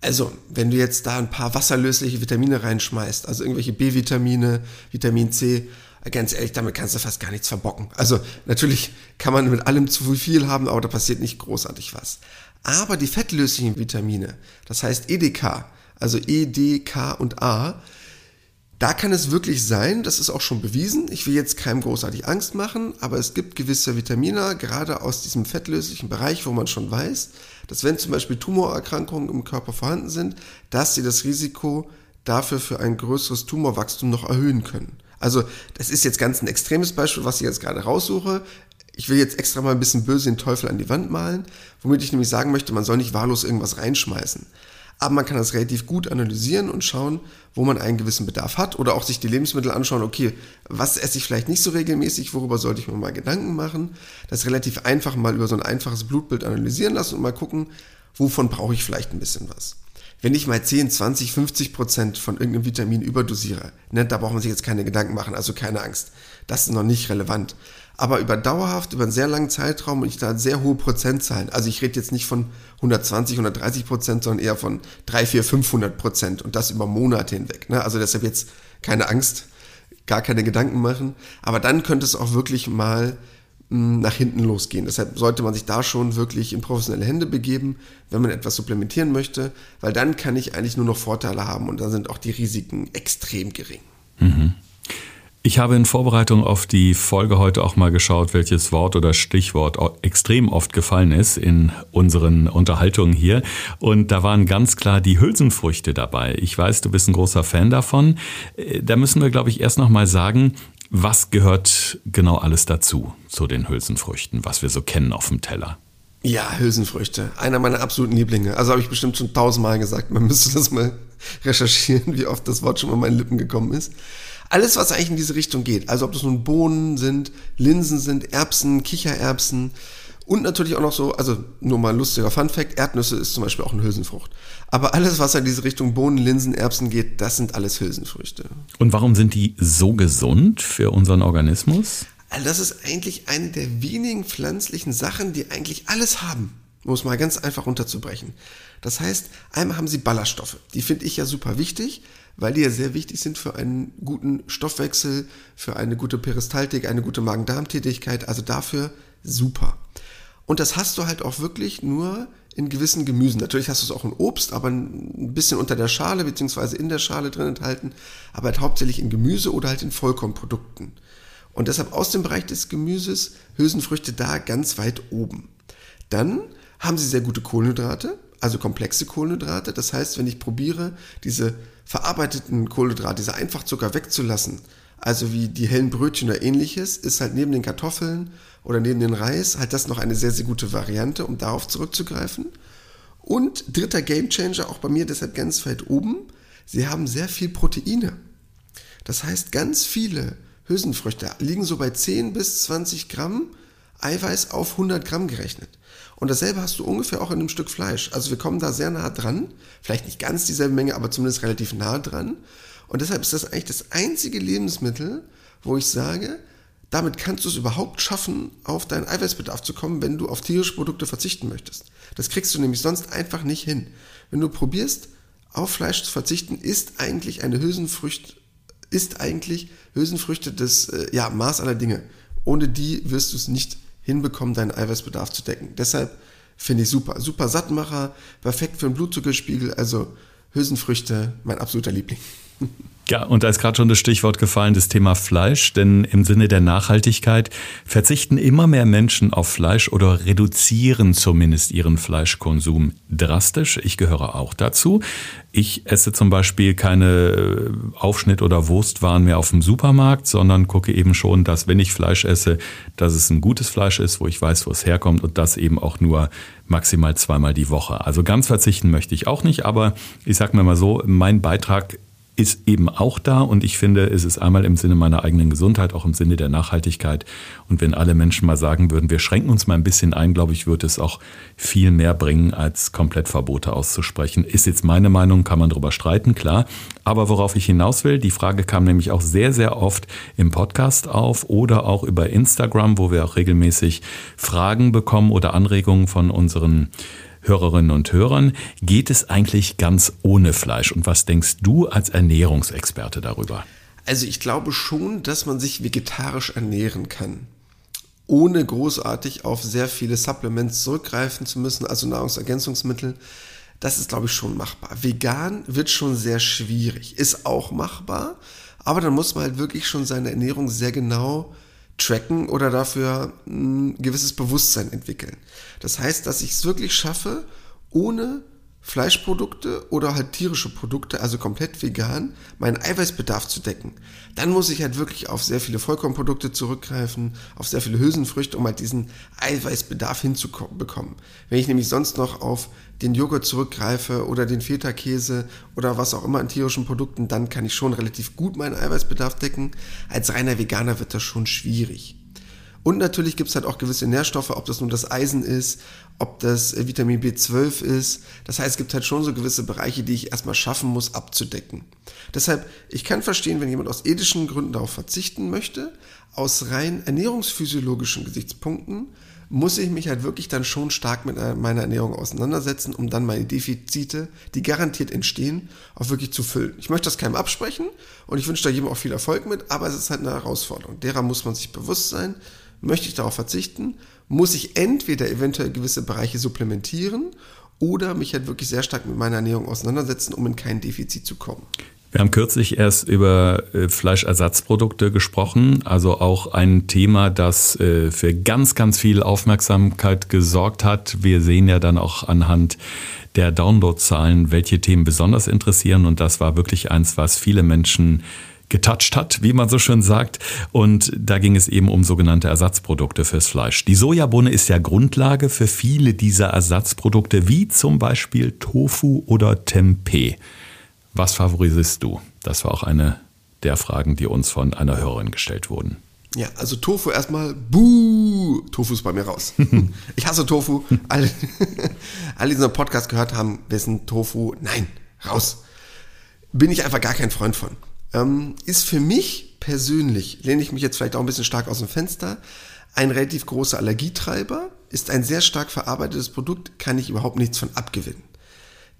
Also, wenn du jetzt da ein paar wasserlösliche Vitamine reinschmeißt, also irgendwelche B-Vitamine, Vitamin C, ganz ehrlich, damit kannst du fast gar nichts verbocken. Also, natürlich kann man mit allem zu viel haben, aber da passiert nicht großartig was. Aber die fettlöslichen Vitamine, das heißt EDK, also E, D, K und A, da kann es wirklich sein, das ist auch schon bewiesen, ich will jetzt keinem großartig Angst machen, aber es gibt gewisse Vitamine, gerade aus diesem fettlöslichen Bereich, wo man schon weiß, dass wenn zum Beispiel Tumorerkrankungen im Körper vorhanden sind, dass sie das Risiko dafür für ein größeres Tumorwachstum noch erhöhen können. Also das ist jetzt ganz ein extremes Beispiel, was ich jetzt gerade raussuche. Ich will jetzt extra mal ein bisschen böse den Teufel an die Wand malen, womit ich nämlich sagen möchte, man soll nicht wahllos irgendwas reinschmeißen. Aber man kann das relativ gut analysieren und schauen, wo man einen gewissen Bedarf hat oder auch sich die Lebensmittel anschauen, okay, was esse ich vielleicht nicht so regelmäßig, worüber sollte ich mir mal Gedanken machen. Das relativ einfach mal über so ein einfaches Blutbild analysieren lassen und mal gucken, wovon brauche ich vielleicht ein bisschen was. Wenn ich mal 10, 20, 50 Prozent von irgendeinem Vitamin überdosiere, ne, da braucht man sich jetzt keine Gedanken machen, also keine Angst. Das ist noch nicht relevant aber über dauerhaft, über einen sehr langen Zeitraum und ich da sehr hohe Prozentzahlen. Also ich rede jetzt nicht von 120, 130 Prozent, sondern eher von 3, 4, 500 Prozent und das über Monate hinweg. Ne? Also deshalb jetzt keine Angst, gar keine Gedanken machen. Aber dann könnte es auch wirklich mal hm, nach hinten losgehen. Deshalb sollte man sich da schon wirklich in professionelle Hände begeben, wenn man etwas supplementieren möchte, weil dann kann ich eigentlich nur noch Vorteile haben und dann sind auch die Risiken extrem gering. Mhm. Ich habe in Vorbereitung auf die Folge heute auch mal geschaut, welches Wort oder Stichwort extrem oft gefallen ist in unseren Unterhaltungen hier. Und da waren ganz klar die Hülsenfrüchte dabei. Ich weiß, du bist ein großer Fan davon. Äh, da müssen wir, glaube ich, erst noch mal sagen, was gehört genau alles dazu, zu den Hülsenfrüchten, was wir so kennen auf dem Teller? Ja, Hülsenfrüchte. Einer meiner absoluten Lieblinge. Also habe ich bestimmt schon tausendmal gesagt. Man müsste das mal recherchieren, wie oft das Wort schon mal meinen Lippen gekommen ist. Alles, was eigentlich in diese Richtung geht, also ob das nun Bohnen sind, Linsen sind, Erbsen, Kichererbsen und natürlich auch noch so, also nur mal ein lustiger Fun Fact, Erdnüsse ist zum Beispiel auch eine Hülsenfrucht. Aber alles, was in diese Richtung Bohnen, Linsen, Erbsen geht, das sind alles Hülsenfrüchte. Und warum sind die so gesund für unseren Organismus? Also das ist eigentlich eine der wenigen pflanzlichen Sachen, die eigentlich alles haben, um es mal ganz einfach runterzubrechen. Das heißt, einmal haben sie Ballaststoffe, die finde ich ja super wichtig, weil die ja sehr wichtig sind für einen guten Stoffwechsel, für eine gute Peristaltik, eine gute Magen-Darm-Tätigkeit. Also dafür super. Und das hast du halt auch wirklich nur in gewissen Gemüsen. Natürlich hast du es auch in Obst, aber ein bisschen unter der Schale beziehungsweise in der Schale drin enthalten, aber halt hauptsächlich in Gemüse oder halt in Vollkornprodukten. Und deshalb aus dem Bereich des Gemüses Hülsenfrüchte da ganz weit oben. Dann haben sie sehr gute Kohlenhydrate, also komplexe Kohlenhydrate. Das heißt, wenn ich probiere, diese verarbeiteten Kohlenhydrate, diese Einfachzucker wegzulassen, also wie die hellen Brötchen oder ähnliches, ist halt neben den Kartoffeln oder neben den Reis halt das noch eine sehr, sehr gute Variante, um darauf zurückzugreifen. Und dritter Gamechanger, auch bei mir deshalb ganz weit oben, sie haben sehr viel Proteine. Das heißt, ganz viele Hülsenfrüchte liegen so bei 10 bis 20 Gramm Eiweiß auf 100 Gramm gerechnet. Und dasselbe hast du ungefähr auch in einem Stück Fleisch. Also wir kommen da sehr nah dran. Vielleicht nicht ganz dieselbe Menge, aber zumindest relativ nah dran. Und deshalb ist das eigentlich das einzige Lebensmittel, wo ich sage, damit kannst du es überhaupt schaffen, auf deinen Eiweißbedarf zu kommen, wenn du auf tierische Produkte verzichten möchtest. Das kriegst du nämlich sonst einfach nicht hin. Wenn du probierst, auf Fleisch zu verzichten, ist eigentlich eine Hülsenfrucht, ist eigentlich Hülsenfrüchte das äh, ja, Maß aller Dinge. Ohne die wirst du es nicht hinbekommen, deinen Eiweißbedarf zu decken. Deshalb finde ich super. Super Sattmacher, perfekt für den Blutzuckerspiegel. Also Hülsenfrüchte, mein absoluter Liebling. Ja, und da ist gerade schon das Stichwort gefallen, das Thema Fleisch, denn im Sinne der Nachhaltigkeit verzichten immer mehr Menschen auf Fleisch oder reduzieren zumindest ihren Fleischkonsum drastisch. Ich gehöre auch dazu. Ich esse zum Beispiel keine äh, Aufschnitt- oder Wurstwaren mehr auf dem Supermarkt, sondern gucke eben schon, dass wenn ich Fleisch esse, dass es ein gutes Fleisch ist, wo ich weiß, wo es herkommt und das eben auch nur maximal zweimal die Woche. Also ganz verzichten möchte ich auch nicht, aber ich sage mir mal so, mein Beitrag ist eben auch da und ich finde, es ist einmal im Sinne meiner eigenen Gesundheit, auch im Sinne der Nachhaltigkeit. Und wenn alle Menschen mal sagen würden, wir schränken uns mal ein bisschen ein, glaube ich, würde es auch viel mehr bringen, als komplett Verbote auszusprechen. Ist jetzt meine Meinung, kann man darüber streiten, klar. Aber worauf ich hinaus will, die Frage kam nämlich auch sehr, sehr oft im Podcast auf oder auch über Instagram, wo wir auch regelmäßig Fragen bekommen oder Anregungen von unseren Hörerinnen und Hörern, geht es eigentlich ganz ohne Fleisch? Und was denkst du als Ernährungsexperte darüber? Also ich glaube schon, dass man sich vegetarisch ernähren kann, ohne großartig auf sehr viele Supplements zurückgreifen zu müssen, also Nahrungsergänzungsmittel. Das ist, glaube ich, schon machbar. Vegan wird schon sehr schwierig, ist auch machbar, aber dann muss man halt wirklich schon seine Ernährung sehr genau tracken oder dafür ein gewisses Bewusstsein entwickeln. Das heißt, dass ich es wirklich schaffe, ohne Fleischprodukte oder halt tierische Produkte, also komplett vegan, meinen Eiweißbedarf zu decken. Dann muss ich halt wirklich auf sehr viele Vollkornprodukte zurückgreifen, auf sehr viele Hülsenfrüchte, um halt diesen Eiweißbedarf hinzubekommen. Wenn ich nämlich sonst noch auf den Joghurt zurückgreife oder den Feta-Käse oder was auch immer an tierischen Produkten, dann kann ich schon relativ gut meinen Eiweißbedarf decken. Als reiner Veganer wird das schon schwierig. Und natürlich gibt es halt auch gewisse Nährstoffe, ob das nun das Eisen ist, ob das äh, Vitamin B12 ist. Das heißt, es gibt halt schon so gewisse Bereiche, die ich erstmal schaffen muss, abzudecken. Deshalb, ich kann verstehen, wenn jemand aus ethischen Gründen darauf verzichten möchte, aus rein ernährungsphysiologischen Gesichtspunkten muss ich mich halt wirklich dann schon stark mit äh, meiner Ernährung auseinandersetzen, um dann meine Defizite, die garantiert entstehen, auch wirklich zu füllen. Ich möchte das keinem absprechen und ich wünsche da jedem auch viel Erfolg mit, aber es ist halt eine Herausforderung. Derer muss man sich bewusst sein Möchte ich darauf verzichten, muss ich entweder eventuell gewisse Bereiche supplementieren oder mich halt wirklich sehr stark mit meiner Ernährung auseinandersetzen, um in kein Defizit zu kommen. Wir haben kürzlich erst über äh, Fleischersatzprodukte gesprochen, also auch ein Thema, das äh, für ganz, ganz viel Aufmerksamkeit gesorgt hat. Wir sehen ja dann auch anhand der Downloadzahlen, welche Themen besonders interessieren und das war wirklich eins, was viele Menschen getoucht hat, wie man so schön sagt. Und da ging es eben um sogenannte Ersatzprodukte fürs Fleisch. Die Sojabohne ist ja Grundlage für viele dieser Ersatzprodukte, wie zum Beispiel Tofu oder Tempeh. Was favorisierst du? Das war auch eine der Fragen, die uns von einer Hörerin gestellt wurden. Ja, also Tofu erstmal, buh, Tofu ist bei mir raus. ich hasse Tofu. Alle, alle, die unseren Podcast gehört haben, wissen Tofu, nein, raus. Bin ich einfach gar kein Freund von ähm, ist für mich persönlich, lehne ich mich jetzt vielleicht auch ein bisschen stark aus dem Fenster, ein relativ großer Allergietreiber, ist ein sehr stark verarbeitetes Produkt, kann ich überhaupt nichts von abgewinnen.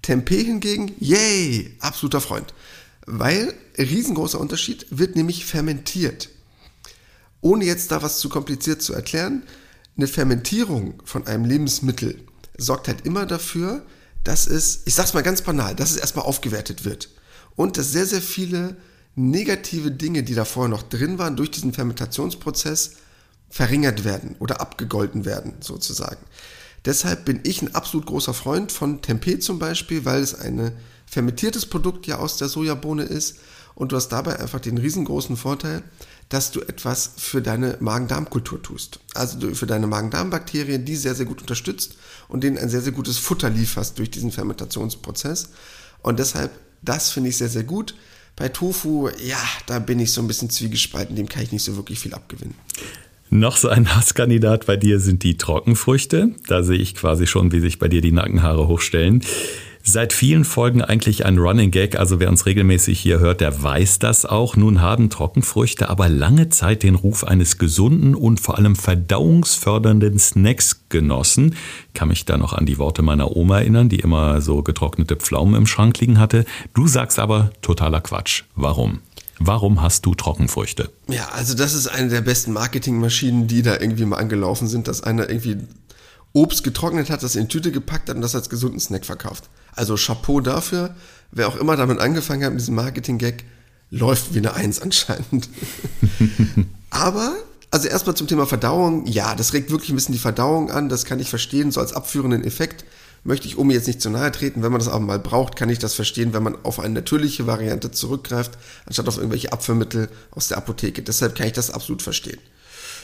Tempeh hingegen, yay, absoluter Freund. Weil, riesengroßer Unterschied, wird nämlich fermentiert. Ohne jetzt da was zu kompliziert zu erklären, eine Fermentierung von einem Lebensmittel sorgt halt immer dafür, dass es, ich sag's mal ganz banal, dass es erstmal aufgewertet wird. Und dass sehr, sehr viele negative Dinge, die da vorher noch drin waren, durch diesen Fermentationsprozess verringert werden oder abgegolten werden, sozusagen. Deshalb bin ich ein absolut großer Freund von Tempeh zum Beispiel, weil es ein fermentiertes Produkt ja aus der Sojabohne ist und du hast dabei einfach den riesengroßen Vorteil, dass du etwas für deine Magen-Darm-Kultur tust. Also für deine Magen-Darm-Bakterien, die sehr, sehr gut unterstützt und denen ein sehr, sehr gutes Futter lieferst durch diesen Fermentationsprozess. Und deshalb, das finde ich sehr, sehr gut. Bei Tofu, ja, da bin ich so ein bisschen zwiegespalten, dem kann ich nicht so wirklich viel abgewinnen. Noch so ein Hasskandidat bei dir sind die Trockenfrüchte. Da sehe ich quasi schon, wie sich bei dir die Nackenhaare hochstellen. Seit vielen Folgen eigentlich ein Running Gag, also wer uns regelmäßig hier hört, der weiß das auch. Nun haben Trockenfrüchte aber lange Zeit den Ruf eines gesunden und vor allem verdauungsfördernden Snacks genossen. Kann mich da noch an die Worte meiner Oma erinnern, die immer so getrocknete Pflaumen im Schrank liegen hatte. Du sagst aber totaler Quatsch. Warum? Warum hast du Trockenfrüchte? Ja, also das ist eine der besten Marketingmaschinen, die da irgendwie mal angelaufen sind, dass einer irgendwie Obst getrocknet hat, das in Tüte gepackt hat und das als gesunden Snack verkauft. Also Chapeau dafür. Wer auch immer damit angefangen hat mit diesem Marketing-Gag, läuft wie eine Eins anscheinend. Aber, also erstmal zum Thema Verdauung. Ja, das regt wirklich ein bisschen die Verdauung an. Das kann ich verstehen, so als abführenden Effekt möchte ich Omi jetzt nicht zu nahe treten. Wenn man das aber mal braucht, kann ich das verstehen, wenn man auf eine natürliche Variante zurückgreift, anstatt auf irgendwelche Abführmittel aus der Apotheke. Deshalb kann ich das absolut verstehen.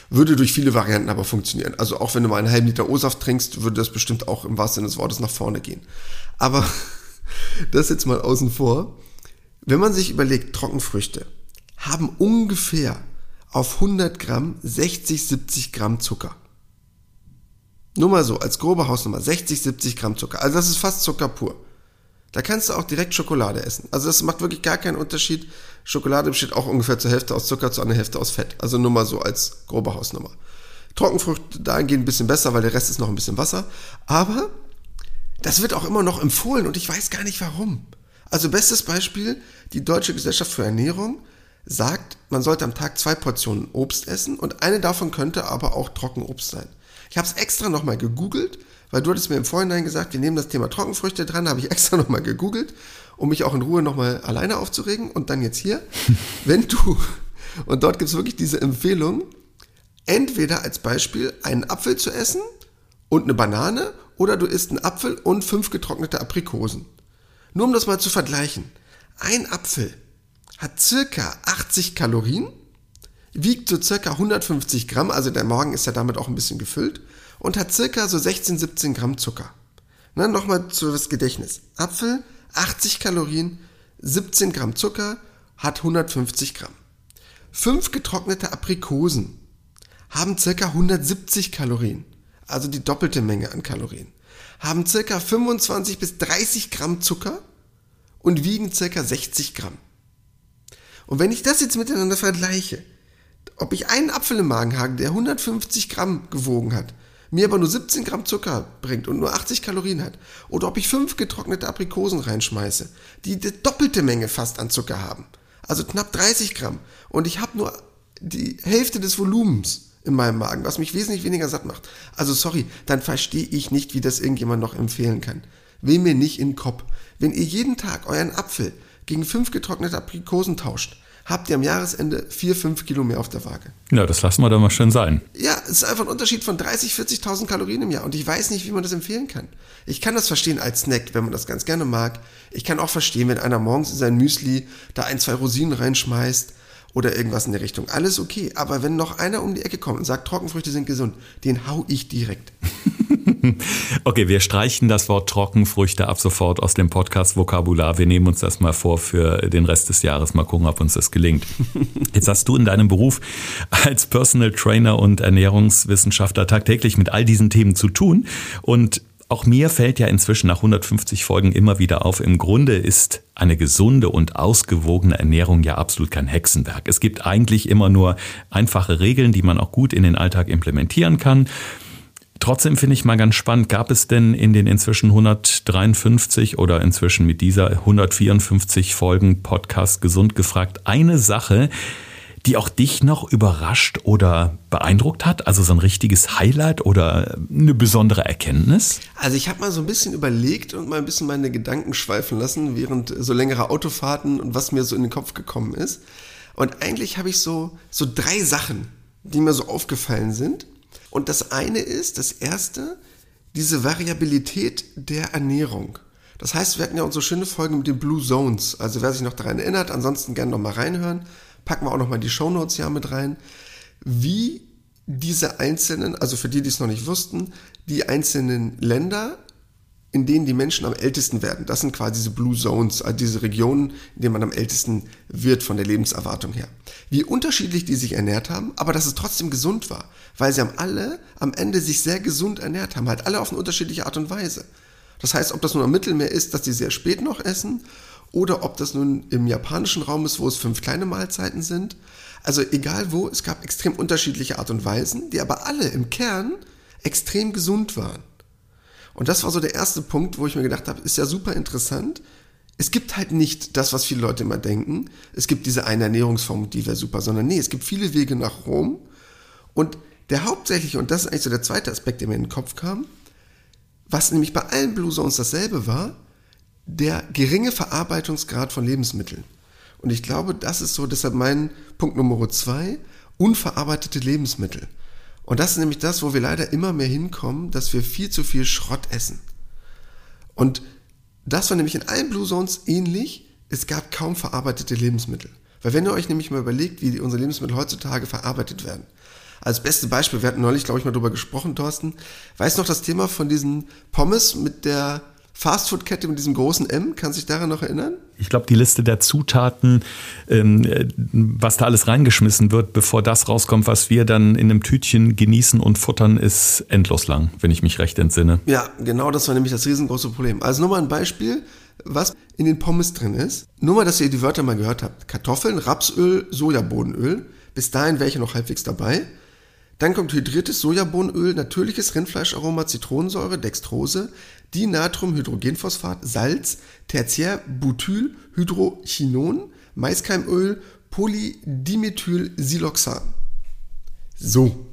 Würde durch viele Varianten aber funktionieren. Also auch wenn du mal einen halben Liter O-Saft trinkst, würde das bestimmt auch im wahrsten Sinne des Wortes nach vorne gehen. Aber das jetzt mal außen vor. Wenn man sich überlegt, Trockenfrüchte haben ungefähr auf 100 Gramm 60, 70 Gramm Zucker. Nur mal so, als grobe Hausnummer, 60, 70 Gramm Zucker. Also das ist fast Zucker pur. Da kannst du auch direkt Schokolade essen. Also das macht wirklich gar keinen Unterschied. Schokolade besteht auch ungefähr zur Hälfte aus Zucker, zu einer Hälfte aus Fett. Also nur mal so als grobe Hausnummer. Trockenfrüchte dahingehend ein bisschen besser, weil der Rest ist noch ein bisschen Wasser. Aber das wird auch immer noch empfohlen und ich weiß gar nicht warum. Also bestes Beispiel, die Deutsche Gesellschaft für Ernährung sagt, man sollte am Tag zwei Portionen Obst essen und eine davon könnte aber auch Trockenobst sein. Ich habe es extra nochmal gegoogelt, weil du hattest mir im Vorhinein gesagt, wir nehmen das Thema Trockenfrüchte dran, habe ich extra nochmal gegoogelt, um mich auch in Ruhe nochmal alleine aufzuregen. Und dann jetzt hier, wenn du, und dort gibt es wirklich diese Empfehlung, entweder als Beispiel einen Apfel zu essen und eine Banane oder du isst einen Apfel und fünf getrocknete Aprikosen. Nur um das mal zu vergleichen. Ein Apfel hat circa 80 Kalorien wiegt so circa 150 Gramm, also der Morgen ist ja damit auch ein bisschen gefüllt und hat circa so 16, 17 Gramm Zucker. Na, nochmal das Gedächtnis. Apfel, 80 Kalorien, 17 Gramm Zucker, hat 150 Gramm. Fünf getrocknete Aprikosen haben circa 170 Kalorien, also die doppelte Menge an Kalorien, haben circa 25 bis 30 Gramm Zucker und wiegen circa 60 Gramm. Und wenn ich das jetzt miteinander vergleiche, ob ich einen Apfel im Magen habe, der 150 Gramm gewogen hat, mir aber nur 17 Gramm Zucker bringt und nur 80 Kalorien hat, oder ob ich fünf getrocknete Aprikosen reinschmeiße, die die doppelte Menge fast an Zucker haben, also knapp 30 Gramm, und ich habe nur die Hälfte des Volumens in meinem Magen, was mich wesentlich weniger satt macht. Also sorry, dann verstehe ich nicht, wie das irgendjemand noch empfehlen kann. Will mir nicht in den Kopf. Wenn ihr jeden Tag euren Apfel gegen fünf getrocknete Aprikosen tauscht, habt ihr am Jahresende 4, 5 Kilo mehr auf der Waage. Ja, das lassen wir dann mal schön sein. Ja, es ist einfach ein Unterschied von 30, 40.000 Kalorien im Jahr und ich weiß nicht, wie man das empfehlen kann. Ich kann das verstehen als Snack, wenn man das ganz gerne mag. Ich kann auch verstehen, wenn einer morgens in sein Müsli da ein, zwei Rosinen reinschmeißt oder irgendwas in der Richtung. Alles okay, aber wenn noch einer um die Ecke kommt und sagt, Trockenfrüchte sind gesund, den hau ich direkt. okay, wir streichen das Wort Trockenfrüchte ab sofort aus dem Podcast-Vokabular. Wir nehmen uns das mal vor für den Rest des Jahres. Mal gucken, ob uns das gelingt. Jetzt hast du in deinem Beruf als Personal Trainer und Ernährungswissenschaftler tagtäglich mit all diesen Themen zu tun. Und auch mir fällt ja inzwischen nach 150 Folgen immer wieder auf, im Grunde ist eine gesunde und ausgewogene Ernährung ja absolut kein Hexenwerk. Es gibt eigentlich immer nur einfache Regeln, die man auch gut in den Alltag implementieren kann. Trotzdem finde ich mal ganz spannend, gab es denn in den inzwischen 153 oder inzwischen mit dieser 154 Folgen Podcast Gesund gefragt eine Sache, die auch dich noch überrascht oder beeindruckt hat? Also so ein richtiges Highlight oder eine besondere Erkenntnis? Also ich habe mal so ein bisschen überlegt und mal ein bisschen meine Gedanken schweifen lassen während so längerer Autofahrten und was mir so in den Kopf gekommen ist. Und eigentlich habe ich so, so drei Sachen, die mir so aufgefallen sind. Und das eine ist, das erste, diese Variabilität der Ernährung. Das heißt, wir hatten ja unsere schöne Folge mit den Blue Zones. Also wer sich noch daran erinnert, ansonsten gerne noch mal reinhören. Packen wir auch noch mal die Show Notes ja mit rein. Wie diese einzelnen, also für die, die es noch nicht wussten, die einzelnen Länder in denen die Menschen am ältesten werden. Das sind quasi diese Blue Zones, also diese Regionen, in denen man am ältesten wird von der Lebenserwartung her. Wie unterschiedlich die sich ernährt haben, aber dass es trotzdem gesund war, weil sie haben alle am Ende sich sehr gesund ernährt haben, halt alle auf eine unterschiedliche Art und Weise. Das heißt, ob das nun am Mittelmeer ist, dass die sehr spät noch essen, oder ob das nun im japanischen Raum ist, wo es fünf kleine Mahlzeiten sind. Also egal wo, es gab extrem unterschiedliche Art und Weisen, die aber alle im Kern extrem gesund waren. Und das war so der erste Punkt, wo ich mir gedacht habe, ist ja super interessant. Es gibt halt nicht das, was viele Leute immer denken. Es gibt diese eine Ernährungsform, die wäre super, sondern nee, es gibt viele Wege nach Rom. Und der hauptsächliche, und das ist eigentlich so der zweite Aspekt, der mir in den Kopf kam, was nämlich bei allen Blue Zones dasselbe war, der geringe Verarbeitungsgrad von Lebensmitteln. Und ich glaube, das ist so deshalb mein Punkt Nummer zwei, unverarbeitete Lebensmittel. Und das ist nämlich das, wo wir leider immer mehr hinkommen, dass wir viel zu viel Schrott essen. Und das war nämlich in allen Blue Zones ähnlich. Es gab kaum verarbeitete Lebensmittel. Weil wenn ihr euch nämlich mal überlegt, wie unsere Lebensmittel heutzutage verarbeitet werden. Als beste Beispiel, wir hatten neulich, glaube ich, mal drüber gesprochen, Thorsten. Weißt du noch das Thema von diesen Pommes mit der Fastfood-Kette mit diesem großen M, kannst du dich daran noch erinnern? Ich glaube, die Liste der Zutaten, ähm, äh, was da alles reingeschmissen wird, bevor das rauskommt, was wir dann in einem Tütchen genießen und futtern, ist endlos lang, wenn ich mich recht entsinne. Ja, genau das war nämlich das riesengroße Problem. Also nur mal ein Beispiel, was in den Pommes drin ist. Nur mal, dass ihr die Wörter mal gehört habt. Kartoffeln, Rapsöl, Sojabohnenöl. Bis dahin wäre ich noch halbwegs dabei. Dann kommt hydriertes Sojabohnenöl, natürliches Rindfleischaroma, Zitronensäure, Dextrose, Dinatrumhydrogenphosphat, Salz, Tertiärbutylhydrochinon, Maiskeimöl, Polydimethylsiloxan. So.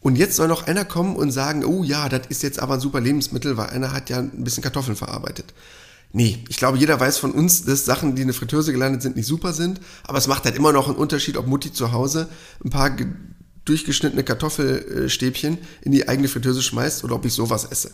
Und jetzt soll noch einer kommen und sagen, oh ja, das ist jetzt aber ein super Lebensmittel, weil einer hat ja ein bisschen Kartoffeln verarbeitet. Nee, ich glaube, jeder weiß von uns, dass Sachen, die in der Fritteuse gelandet sind, nicht super sind. Aber es macht halt immer noch einen Unterschied, ob Mutti zu Hause ein paar durchgeschnittene Kartoffelstäbchen in die eigene Fritteuse schmeißt oder ob ich sowas esse.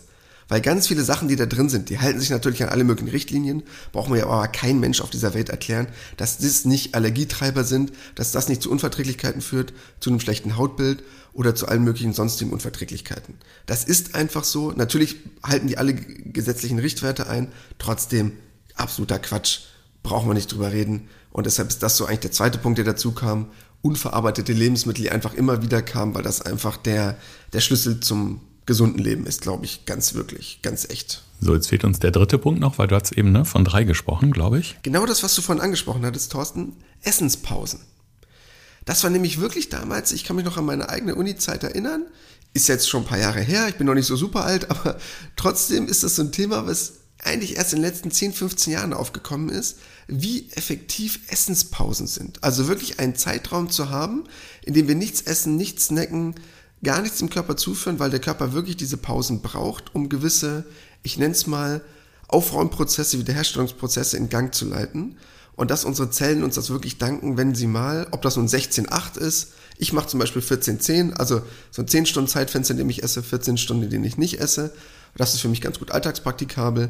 Weil ganz viele Sachen, die da drin sind, die halten sich natürlich an alle möglichen Richtlinien, brauchen wir ja aber kein Mensch auf dieser Welt erklären, dass das nicht Allergietreiber sind, dass das nicht zu Unverträglichkeiten führt, zu einem schlechten Hautbild oder zu allen möglichen sonstigen Unverträglichkeiten. Das ist einfach so. Natürlich halten die alle gesetzlichen Richtwerte ein, trotzdem absoluter Quatsch, brauchen wir nicht drüber reden. Und deshalb ist das so eigentlich der zweite Punkt, der dazu kam unverarbeitete Lebensmittel, die einfach immer wieder kamen, weil das einfach der, der Schlüssel zum gesunden Leben ist, glaube ich, ganz wirklich, ganz echt. So, jetzt fehlt uns der dritte Punkt noch, weil du hast eben ne, von drei gesprochen, glaube ich. Genau das, was du vorhin angesprochen hattest, Thorsten, Essenspausen. Das war nämlich wirklich damals, ich kann mich noch an meine eigene Uni-Zeit erinnern, ist jetzt schon ein paar Jahre her, ich bin noch nicht so super alt, aber trotzdem ist das so ein Thema, was eigentlich erst in den letzten 10, 15 Jahren aufgekommen ist, wie effektiv Essenspausen sind. Also wirklich einen Zeitraum zu haben, in dem wir nichts essen, nichts snacken, gar nichts dem Körper zuführen, weil der Körper wirklich diese Pausen braucht, um gewisse, ich nenne es mal, Aufräumprozesse, Wiederherstellungsprozesse in Gang zu leiten. Und dass unsere Zellen uns das wirklich danken, wenn sie mal, ob das nun 16,8 ist, ich mache zum Beispiel 14,10, also so ein 10 Stunden Zeitfenster, in dem ich esse, 14 Stunden, in denen ich nicht esse. Das ist für mich ganz gut alltagspraktikabel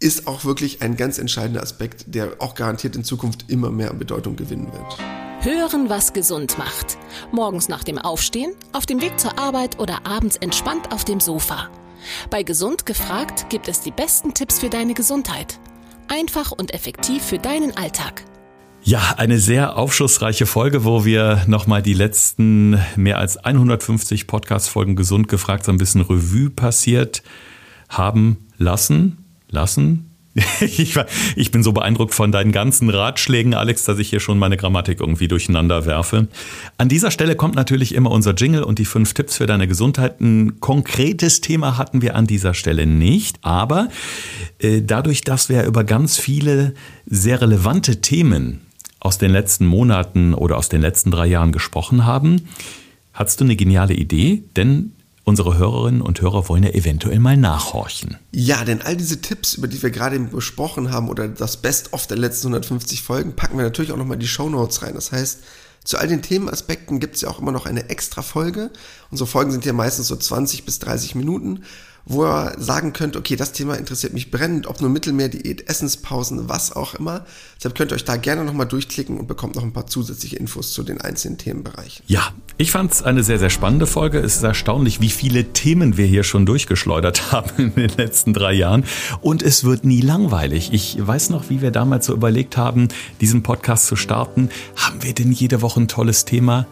ist auch wirklich ein ganz entscheidender Aspekt, der auch garantiert in Zukunft immer mehr an Bedeutung gewinnen wird. Hören, was gesund macht. Morgens nach dem Aufstehen, auf dem Weg zur Arbeit oder abends entspannt auf dem Sofa. Bei Gesund gefragt gibt es die besten Tipps für deine Gesundheit. Einfach und effektiv für deinen Alltag. Ja, eine sehr aufschlussreiche Folge, wo wir nochmal die letzten mehr als 150 Podcast-Folgen gesund gefragt so ein bisschen Revue passiert haben lassen lassen. Ich, ich, bin so beeindruckt von deinen ganzen Ratschlägen, Alex, dass ich hier schon meine Grammatik irgendwie durcheinander werfe. An dieser Stelle kommt natürlich immer unser Jingle und die fünf Tipps für deine Gesundheit. Ein konkretes Thema hatten wir an dieser Stelle nicht, aber äh, dadurch, dass wir über ganz viele sehr relevante Themen aus den letzten Monaten oder aus den letzten drei Jahren gesprochen haben, hast du eine geniale Idee, denn Unsere Hörerinnen und Hörer wollen ja eventuell mal nachhorchen. Ja, denn all diese Tipps, über die wir gerade besprochen haben oder das Best-of der letzten 150 Folgen, packen wir natürlich auch nochmal die Show Notes rein. Das heißt, zu all den Themenaspekten gibt es ja auch immer noch eine extra Folge. Unsere Folgen sind ja meistens so 20 bis 30 Minuten, wo ihr sagen könnt, okay, das Thema interessiert mich brennend, ob nur Mittelmeerdiät, Essenspausen, was auch immer. Deshalb könnt ihr euch da gerne nochmal durchklicken und bekommt noch ein paar zusätzliche Infos zu den einzelnen Themenbereichen. Ja, ich fand es eine sehr, sehr spannende Folge. Es ist erstaunlich, wie viele Themen wir hier schon durchgeschleudert haben in den letzten drei Jahren. Und es wird nie langweilig. Ich weiß noch, wie wir damals so überlegt haben, diesen Podcast zu starten. Haben wir denn jede Woche ein tolles Thema?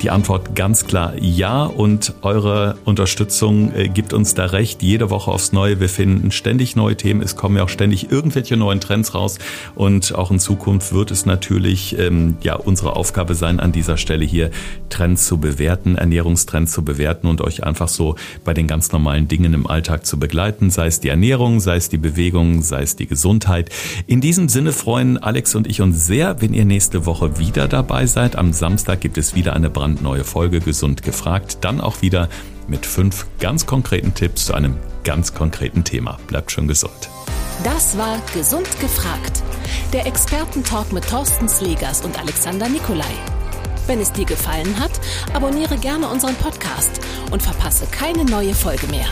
Die Antwort ganz klar ja und eure Unterstützung äh, gibt uns da recht. Jede Woche aufs Neue. Wir finden ständig neue Themen. Es kommen ja auch ständig irgendwelche neuen Trends raus und auch in Zukunft wird es natürlich ähm, ja unsere Aufgabe sein, an dieser Stelle hier Trends zu bewerten, Ernährungstrends zu bewerten und euch einfach so bei den ganz normalen Dingen im Alltag zu begleiten, sei es die Ernährung, sei es die Bewegung, sei es die Gesundheit. In diesem Sinne freuen Alex und ich uns sehr, wenn ihr nächste Woche wieder dabei seid. Am Samstag gibt es wieder eine brandneue Folge Gesund gefragt. Dann auch wieder mit fünf ganz konkreten Tipps zu einem ganz konkreten Thema. Bleibt schon gesund. Das war Gesund gefragt. Der Expertentalk mit Thorsten Slegers und Alexander Nikolai. Wenn es dir gefallen hat, abonniere gerne unseren Podcast und verpasse keine neue Folge mehr.